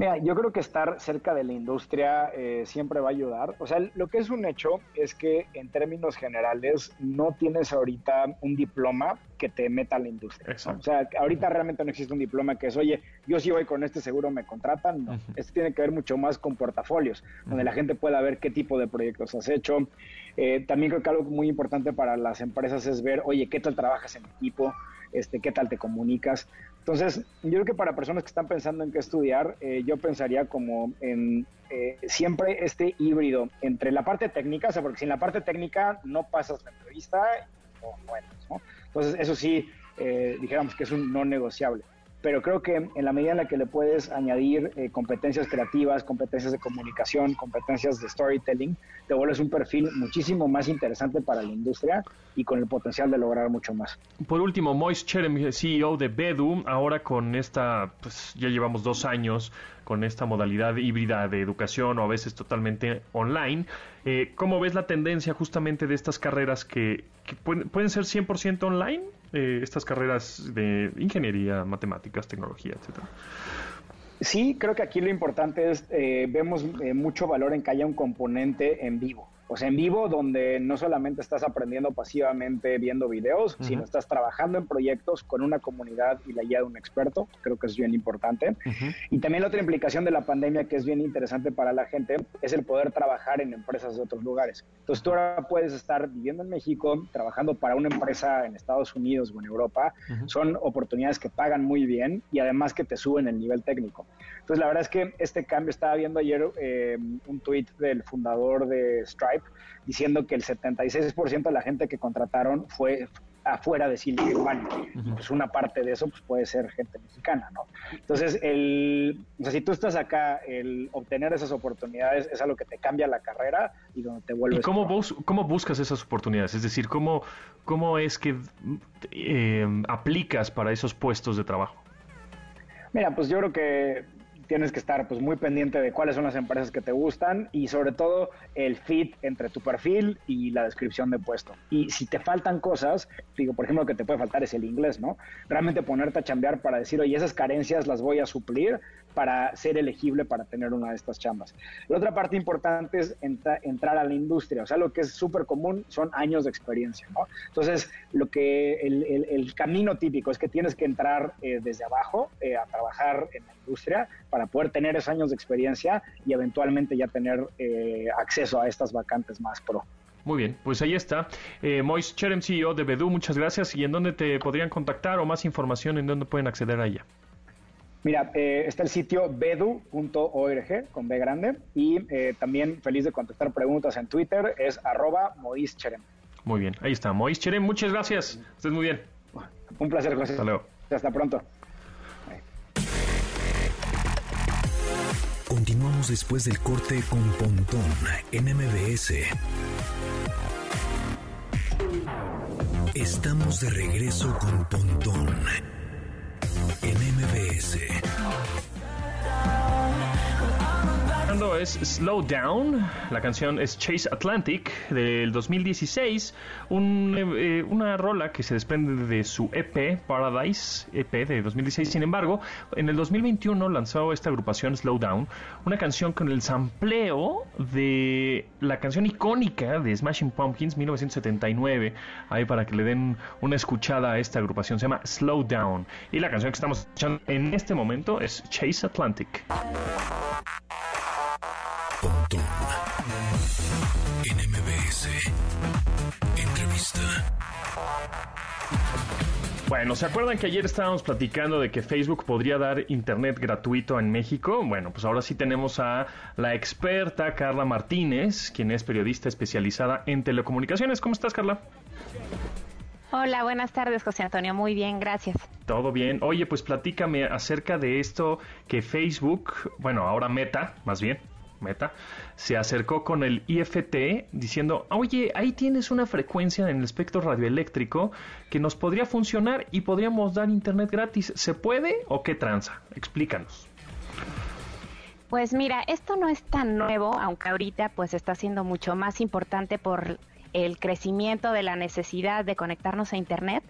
Mira, yo creo que estar cerca de la industria eh, siempre va a ayudar. O sea, lo que es un hecho es que en términos generales no tienes ahorita un diploma que te meta a la industria. O sea, ahorita realmente no existe un diploma que es, oye, yo sí voy con este seguro, me contratan. No, esto tiene que ver mucho más con portafolios, donde la gente pueda ver qué tipo de proyectos has hecho. Eh, también creo que algo muy importante para las empresas es ver, oye, qué tal trabajas en equipo, este, qué tal te comunicas. Entonces, yo creo que para personas que están pensando en qué estudiar, eh, yo pensaría como en eh, siempre este híbrido entre la parte técnica, o sea, porque sin la parte técnica no pasas la entrevista o no ¿no? Entonces, eso sí, eh, dijéramos que es un no negociable pero creo que en la medida en la que le puedes añadir eh, competencias creativas, competencias de comunicación, competencias de storytelling, te vuelves un perfil muchísimo más interesante para la industria y con el potencial de lograr mucho más. Por último, Mois Cherem, CEO de Bedu, ahora con esta, pues ya llevamos dos años con esta modalidad híbrida de educación o a veces totalmente online. Eh, ¿Cómo ves la tendencia justamente de estas carreras que, pueden, pueden ser 100% online? Eh, estas carreras de ingeniería, matemáticas, tecnología, etcétera? Sí, creo que aquí lo importante es, eh, vemos eh, mucho valor en que haya un componente en vivo. Sea, en vivo, donde no solamente estás aprendiendo pasivamente viendo videos, sino estás trabajando en proyectos con una comunidad y la guía de un experto, creo que es bien importante. Y también la otra implicación de la pandemia que es bien interesante para la gente es el poder trabajar en empresas de otros lugares. Entonces tú ahora puedes estar viviendo en México, trabajando para una empresa en Estados Unidos o en Europa. Son oportunidades que pagan muy bien y además que te suben el nivel técnico. Entonces la verdad es que este cambio, estaba viendo ayer eh, un tweet del fundador de Stripe, diciendo que el 76% de la gente que contrataron fue afuera de Silicon Valley. Pues una parte de eso pues puede ser gente mexicana, ¿no? Entonces, el, o sea, si tú estás acá, el obtener esas oportunidades es algo que te cambia la carrera y donde te vuelves... ¿Y cómo, cómo buscas esas oportunidades? Es decir, ¿cómo, cómo es que eh, aplicas para esos puestos de trabajo? Mira, pues yo creo que tienes que estar pues muy pendiente de cuáles son las empresas que te gustan y sobre todo el fit entre tu perfil y la descripción de puesto. Y si te faltan cosas, digo, por ejemplo, lo que te puede faltar es el inglés, ¿no? Realmente ponerte a chambear para decir, oye, esas carencias las voy a suplir para ser elegible para tener una de estas chambas. La otra parte importante es entrar a la industria, o sea, lo que es súper común son años de experiencia, ¿no? Entonces, lo que el, camino típico es que tienes que entrar eh, desde abajo eh, a trabajar en la industria para poder tener esos años de experiencia y eventualmente ya tener eh, acceso a estas vacantes más pro. Muy bien, pues ahí está. Eh, Mois Cherem, CEO de Bedu, muchas gracias. ¿Y en dónde te podrían contactar o más información en dónde pueden acceder a ella? Mira, eh, está el sitio bedu.org con B grande y eh, también feliz de contestar preguntas en Twitter, es arroba Cherem. Muy bien, ahí está, Mois Cherem, muchas gracias, estés muy bien. Un placer, José. Hasta luego. Hasta pronto. Continuamos después del corte con Pontón en MBS. Estamos de regreso con Pontón en MBS es Slow Down, la canción es Chase Atlantic del 2016, eh, una rola que se desprende de su EP Paradise, EP de 2016. Sin embargo, en el 2021 lanzó esta agrupación Slow Down, una canción con el sampleo de la canción icónica de Smashing Pumpkins 1979, ahí para que le den una escuchada a esta agrupación, se llama Slow Down. Y la canción que estamos escuchando en este momento es Chase Atlantic. En MBS Entrevista. Bueno, ¿se acuerdan que ayer estábamos platicando de que Facebook podría dar internet gratuito en México? Bueno, pues ahora sí tenemos a la experta Carla Martínez, quien es periodista especializada en telecomunicaciones. ¿Cómo estás, Carla? Hola, buenas tardes, José Antonio. Muy bien, gracias. Todo bien. Oye, pues platícame acerca de esto que Facebook, bueno, ahora Meta, más bien, Meta, se acercó con el IFT diciendo, oye, ahí tienes una frecuencia en el espectro radioeléctrico que nos podría funcionar y podríamos dar internet gratis. ¿Se puede o qué tranza? Explícanos. Pues mira, esto no es tan nuevo, aunque ahorita pues está siendo mucho más importante por el crecimiento de la necesidad de conectarnos a Internet,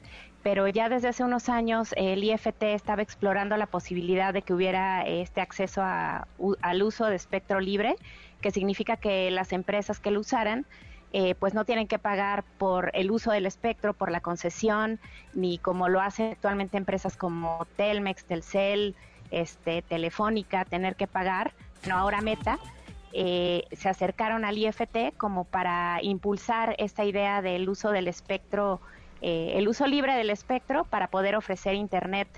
pero ya desde hace unos años el IFT estaba explorando la posibilidad de que hubiera este acceso al uso de espectro libre, que significa que las empresas que lo usaran eh, pues no tienen que pagar por el uso del espectro, por la concesión, ni como lo hacen actualmente empresas como Telmex, Telcel, este, Telefónica, tener que pagar, no ahora Meta, eh, se acercaron al IFT como para impulsar esta idea del uso del espectro, eh, el uso libre del espectro para poder ofrecer Internet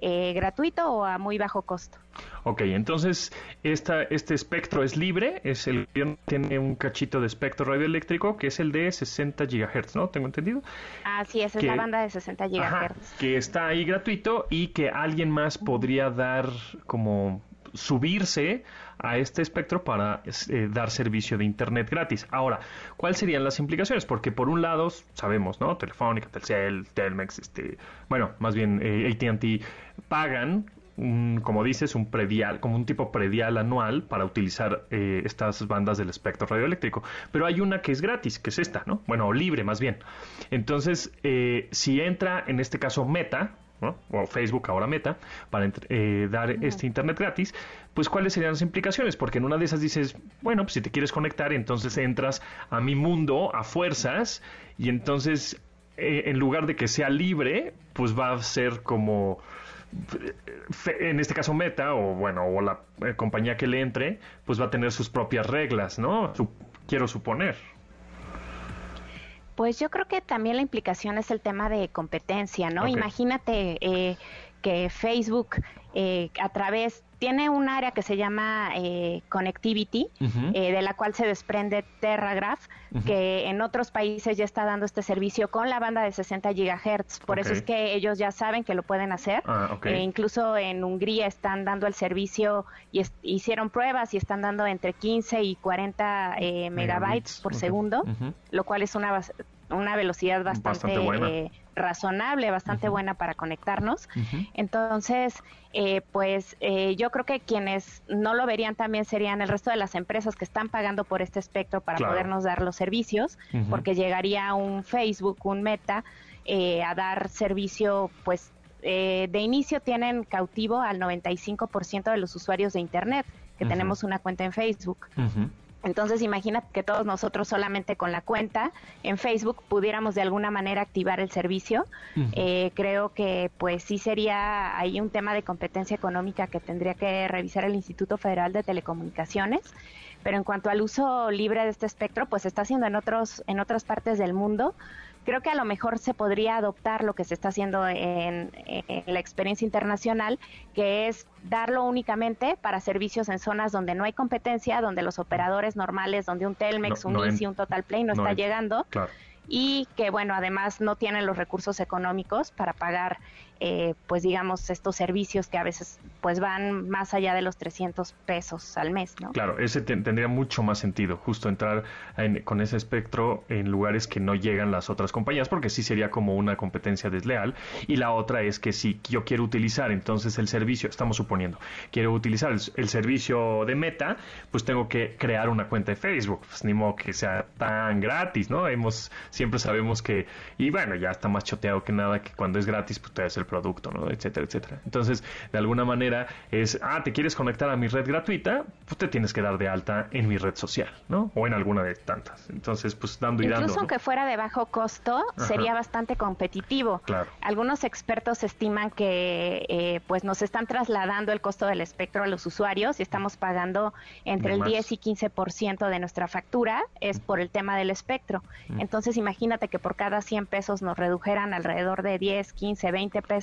eh, gratuito o a muy bajo costo. Ok, entonces esta, este espectro es libre, es el tiene un cachito de espectro radioeléctrico que es el de 60 GHz, ¿no? Tengo entendido. Así es, es la banda de 60 GHz. que está ahí gratuito y que alguien más podría dar como subirse a este espectro para eh, dar servicio de Internet gratis. Ahora, ¿cuáles serían las implicaciones? Porque por un lado, sabemos, ¿no? Telefónica, Telcel, Telmex, este, bueno, más bien eh, ATT pagan como dices, un predial, como un tipo predial anual para utilizar eh, estas bandas del espectro radioeléctrico. Pero hay una que es gratis, que es esta, ¿no? Bueno, libre más bien. Entonces, si entra en este caso Meta, o Facebook ahora Meta, para eh, dar este Internet gratis, pues cuáles serían las implicaciones, porque en una de esas dices, bueno, pues si te quieres conectar, entonces entras a mi mundo a fuerzas y entonces eh, en lugar de que sea libre, pues va a ser como en este caso Meta o bueno o la eh, compañía que le entre pues va a tener sus propias reglas no quiero suponer pues yo creo que también la implicación es el tema de competencia, ¿no? Imagínate eh, que Facebook eh, a través tiene un área que se llama eh, Connectivity, eh, de la cual se desprende TerraGraph, que en otros países ya está dando este servicio con la banda de 60 GHz. Por eso es que ellos ya saben que lo pueden hacer. Ah, eh, incluso en Hungría están dando el servicio y hicieron pruebas y están dando entre 15 y 40 megabytes por segundo, lo cual es una una velocidad bastante, razonable, bastante buena para conectarnos. Entonces, eh, pues eh, yo creo que quienes no lo verían también serían el resto de las empresas que están pagando por este espectro para podernos dar los servicios, porque llegaría un Facebook, un Meta, eh, a dar servicio, pues de inicio tienen cautivo al 95% de los usuarios de Internet que tenemos una cuenta en Facebook. Entonces imagina que todos nosotros solamente con la cuenta en Facebook pudiéramos de alguna manera activar el servicio. Eh, creo que pues sí sería ahí un tema de competencia económica que tendría que revisar el Instituto Federal de Telecomunicaciones. Pero en cuanto al uso libre de este espectro, pues se está haciendo en otros en otras partes del mundo creo que a lo mejor se podría adoptar lo que se está haciendo en, la experiencia internacional, que es darlo únicamente para servicios en zonas donde no hay competencia, donde los operadores normales, donde un Telmex, un Easy, un Total Play no, está llegando. Y que, bueno, además no tienen los recursos económicos para pagar eh, pues digamos, estos servicios que a veces pues van más allá de los 300 pesos al mes, ¿no? Claro, ese tendría mucho más sentido, justo entrar con ese espectro en lugares que no llegan las otras compañías, porque sí sería como una competencia desleal. Y la otra es que si yo quiero utilizar entonces el servicio, estamos suponiendo, quiero utilizar el, servicio de Meta, pues tengo que crear una cuenta de Facebook, pues ni modo que sea tan gratis, ¿no? Hemos siempre sabemos que, y bueno, ya está más choteado que nada que cuando es gratis, pues te das el producto, ¿no? Etcétera, etcétera. Entonces, de alguna manera es, ah, te quieres conectar a mi red gratuita, pues te tienes que dar de alta en mi red social, ¿no? O en alguna de tantas. Entonces, pues dando y Incluso dando. aunque fuera de bajo costo, sería bastante competitivo. Claro. Algunos expertos estiman que eh, pues nos están trasladando el costo del espectro a los usuarios y estamos pagando entre el más. 10 y 15% de nuestra factura es por el tema del espectro. Entonces imagínate que por cada 100 pesos nos redujeran alrededor de 10, 15, 20 pesos.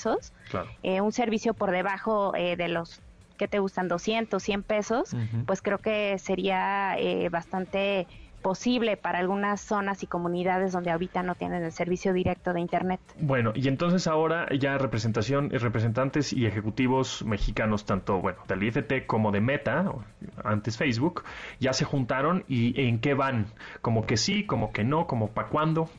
Claro. Eh, un servicio por debajo eh, de los que te gustan 200, 100 pesos, pues creo que sería eh, bastante posible para algunas zonas y comunidades donde ahorita no tienen el servicio directo de internet. Bueno, y entonces ahora ya representación, representantes y ejecutivos mexicanos, tanto bueno, del IFT como de Meta, antes Facebook, ya se juntaron y en qué van, como que sí, como que no, como para cuándo.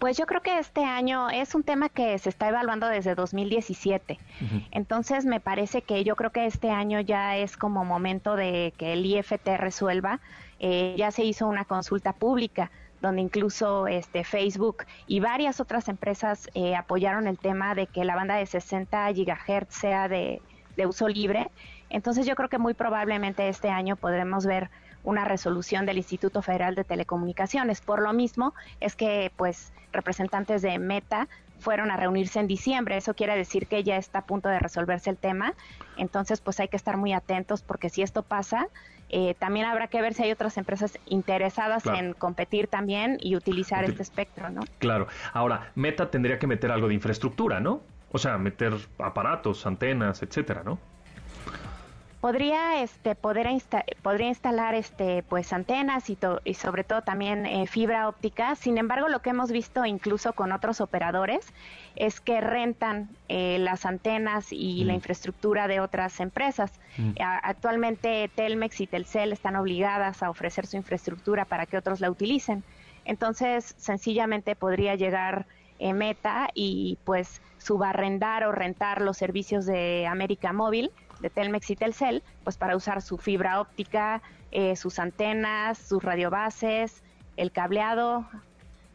Pues yo creo que este año es un tema que se está evaluando desde 2017. Ujú. Entonces me parece que yo creo que este año ya es como momento de que el IFT resuelva. Eh, ya se hizo una consulta pública donde incluso este Facebook y varias otras empresas eh, apoyaron el tema de que la banda de 60 gigahertz sea de, de uso libre. Entonces yo creo que muy probablemente este año podremos ver una resolución del Instituto Federal de Telecomunicaciones. Por lo mismo es que pues representantes de Meta fueron a reunirse en diciembre. Eso quiere decir que ya está a punto de resolverse el tema. Entonces, pues hay que estar muy atentos porque si esto pasa, eh, también habrá que ver si hay otras empresas interesadas Claro. en competir también y utilizar Util- este espectro, ¿no? Claro. Ahora, Meta tendría que meter algo de infraestructura, ¿no? O sea, meter aparatos, antenas, etcétera, ¿no? Podría este poder insta- podría instalar este pues antenas y, to- y sobre todo también eh, fibra óptica sin embargo lo que hemos visto incluso con otros operadores es que rentan eh, las antenas y la Mm. infraestructura de otras empresas Mm. Actualmente Telmex y Telcel están obligadas a ofrecer su infraestructura para que otros la utilicen entonces sencillamente podría llegar eh, Meta y pues subarrendar o rentar los servicios de América Móvil, de Telmex y Telcel, pues para usar su fibra óptica, eh, sus antenas, sus radiobases, el cableado,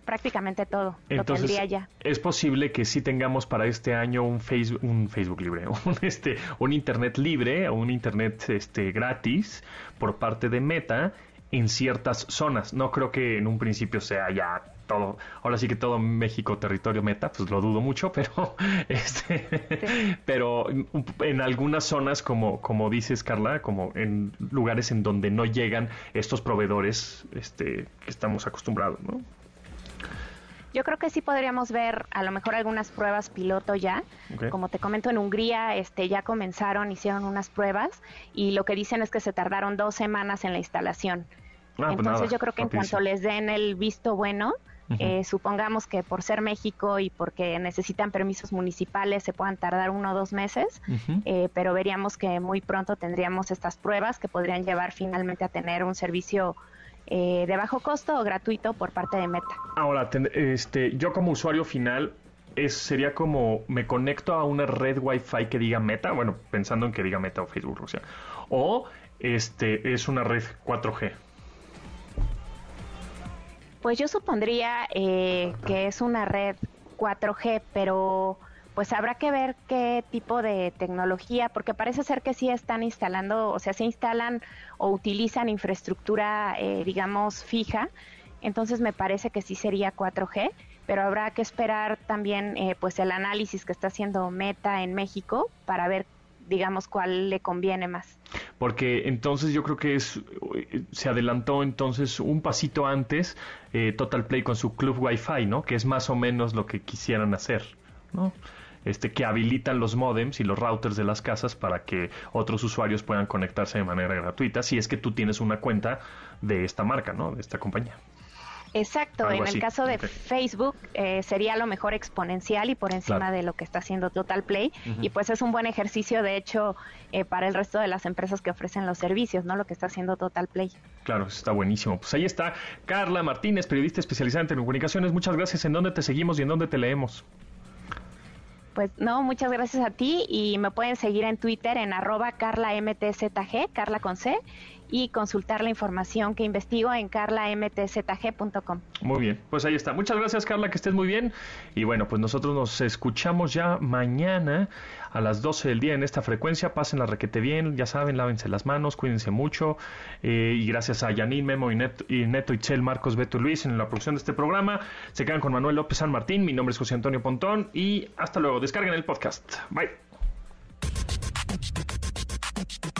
prácticamente todo Entonces, ya. es posible que sí tengamos para este año un Facebook, un Facebook libre, un, este, un Internet libre o un Internet este, gratis por parte de Meta en ciertas zonas. No creo que en un principio sea ya todo, ahora sí que todo México territorio Meta, pues lo dudo mucho, pero este, pero en algunas zonas como como dices Carla, como en lugares en donde no llegan estos proveedores este que estamos acostumbrados, ¿no? Yo creo que sí podríamos ver a lo mejor algunas pruebas piloto ya. Como te comento, en Hungría este, ya comenzaron, hicieron unas pruebas y lo que dicen es que se tardaron dos semanas en la instalación. Ah, pues Entonces nada, yo creo que en cuanto les den el visto bueno, Eh, supongamos que por ser México y porque necesitan permisos municipales se puedan tardar uno o dos meses, eh, pero veríamos que muy pronto tendríamos estas pruebas que podrían llevar finalmente a tener un servicio eh, de bajo costo o gratuito por parte de Meta. Ahora, este, yo como usuario final, es, sería como me conecto a una red Wi-Fi que diga Meta, bueno, pensando en que diga Meta o Facebook, o sea, o este es una red 4G. Pues yo supondría eh, que es una red 4G, pero pues habrá que ver qué tipo de tecnología, porque parece ser que sí están instalando, o sea, se instalan o utilizan infraestructura, eh, digamos, fija. Entonces me parece que sí sería 4G, pero habrá que esperar también eh, pues el análisis que está haciendo Meta en México para ver, digamos, cuál le conviene más. Porque entonces yo creo que es eh, se adelantó entonces un pasito antes eh, Total Play con su club Wi-Fi, ¿no? Que es más o menos lo que quisieran hacer, ¿no? Este, que habilitan los modems y los routers de las casas para que otros usuarios puedan conectarse de manera gratuita si es que tú tienes una cuenta de esta marca, ¿no? De esta compañía. Exacto, en así, el caso de ok. Facebook eh, sería lo mejor exponencial y por encima Claro. de lo que está haciendo Total Play y pues es un buen ejercicio de hecho eh, para el resto de las empresas que ofrecen los servicios, ¿no? Lo que está haciendo Total Play. Claro, está buenísimo. Pues ahí está Carla Martínez, periodista especializada en telecomunicaciones. Muchas gracias. ¿En dónde te seguimos y en dónde te leemos? Pues no, muchas gracias a ti y me pueden seguir en Twitter en arroba carlamtzg, Carla con C, y consultar la información que investigo en carlamtzg.com. Muy bien, pues ahí está. Muchas gracias Carla, que estés muy bien. Y bueno, pues nosotros nos escuchamos ya mañana a las 12 del día en esta frecuencia. Pasen la requete bien, ya saben, lávense las manos, cuídense mucho. Eh, y gracias a Janine, Memo y Neto, y Neto Itzel, Marcos, Beto y Luis en la producción de este programa. Se quedan con Manuel López San Martín. Mi nombre es José Antonio Pontón y hasta luego. Descarguen el podcast. Bye.